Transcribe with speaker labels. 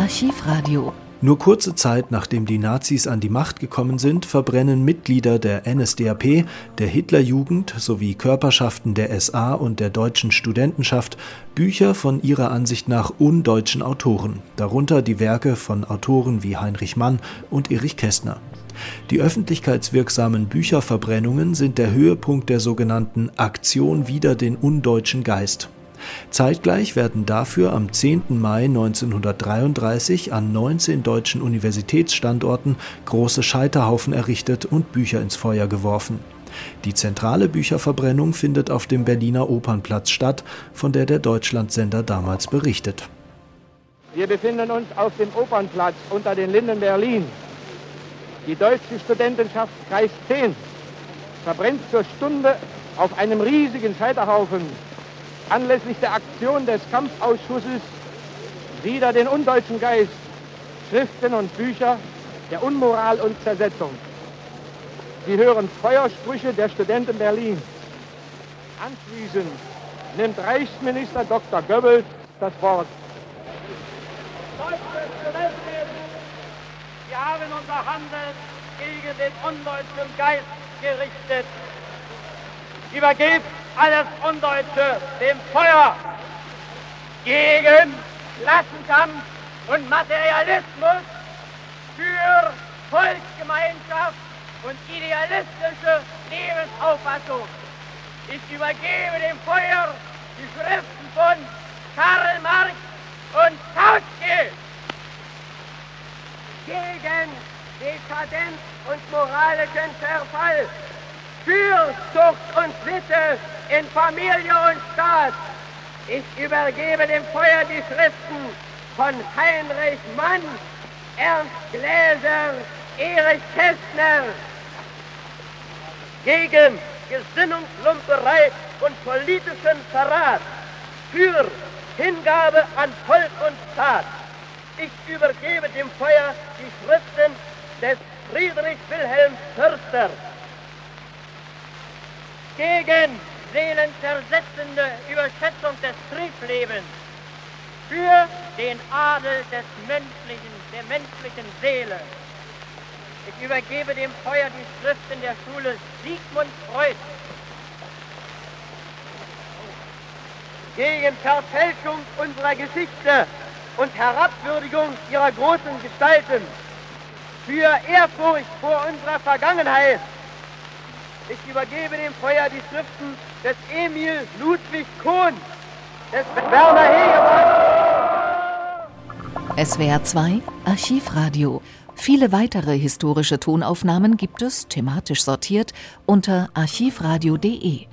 Speaker 1: Archivradio.
Speaker 2: Nur kurze Zeit nachdem die Nazis an die Macht gekommen sind, verbrennen Mitglieder der NSDAP, der Hitlerjugend sowie Körperschaften der SA und der deutschen Studentenschaft Bücher von ihrer Ansicht nach undeutschen Autoren, darunter die Werke von Autoren wie Heinrich Mann und Erich Kästner. Die öffentlichkeitswirksamen Bücherverbrennungen sind der Höhepunkt der sogenannten Aktion wider den undeutschen Geist Zeitgleich werden dafür am 10. Mai 1933 an 19 deutschen Universitätsstandorten große Scheiterhaufen errichtet und Bücher ins Feuer geworfen. Die zentrale Bücherverbrennung findet auf dem Berliner Opernplatz statt, von der der Deutschlandsender damals berichtet.
Speaker 3: Wir befinden uns auf dem Opernplatz unter den Linden Berlin. Die deutsche Studentenschaft Kreis 10 verbrennt zur Stunde auf einem riesigen Scheiterhaufen anlässlich der Aktion des Kampfausschusses wider den undeutschen Geist Schriften und Bücher der Unmoral und Zersetzung. Sie hören Feuersprüche der Studenten Berlin. Anschließend nimmt Reichsminister Dr. Goebbels das Wort.
Speaker 4: Deutsche Studenten, wir haben unser Handeln gegen den undeutschen Geist gerichtet. Übergebt alles Undeutsche dem Feuer gegen Klassenkampf und Materialismus für Volksgemeinschaft und idealistische Lebensauffassung. Ich übergebe dem Feuer die Schriften von Karl Marx und Kautsky gegen Dekadenz und moralischen Verfall, für Zucht und Sitte in Familie und Staat. Ich übergebe dem Feuer die Schriften von Heinrich Mann, Ernst Gläser, Erich Kästner gegen Gesinnungslumperei und politischen Verrat für Hingabe an Volk und Staat. Ich übergebe dem Feuer die Schriften des Friedrich Wilhelm Förster gegen seelenzersetzende Überschätzung des Triebslebens, für den Adel des menschlichen, der menschlichen Seele. Ich übergebe dem Feuer die Schriften der Schule Sigmund Freud. Gegen Verfälschung unserer Geschichte und Herabwürdigung ihrer großen Gestalten. Für Ehrfurcht vor unserer Vergangenheit ich übergebe dem Feuer die Schriften des Emil Ludwig Kohn, des Werner
Speaker 1: Hegemann. SWR 2 Archivradio. Viele weitere historische Tonaufnahmen gibt es, thematisch sortiert, unter archivradio.de.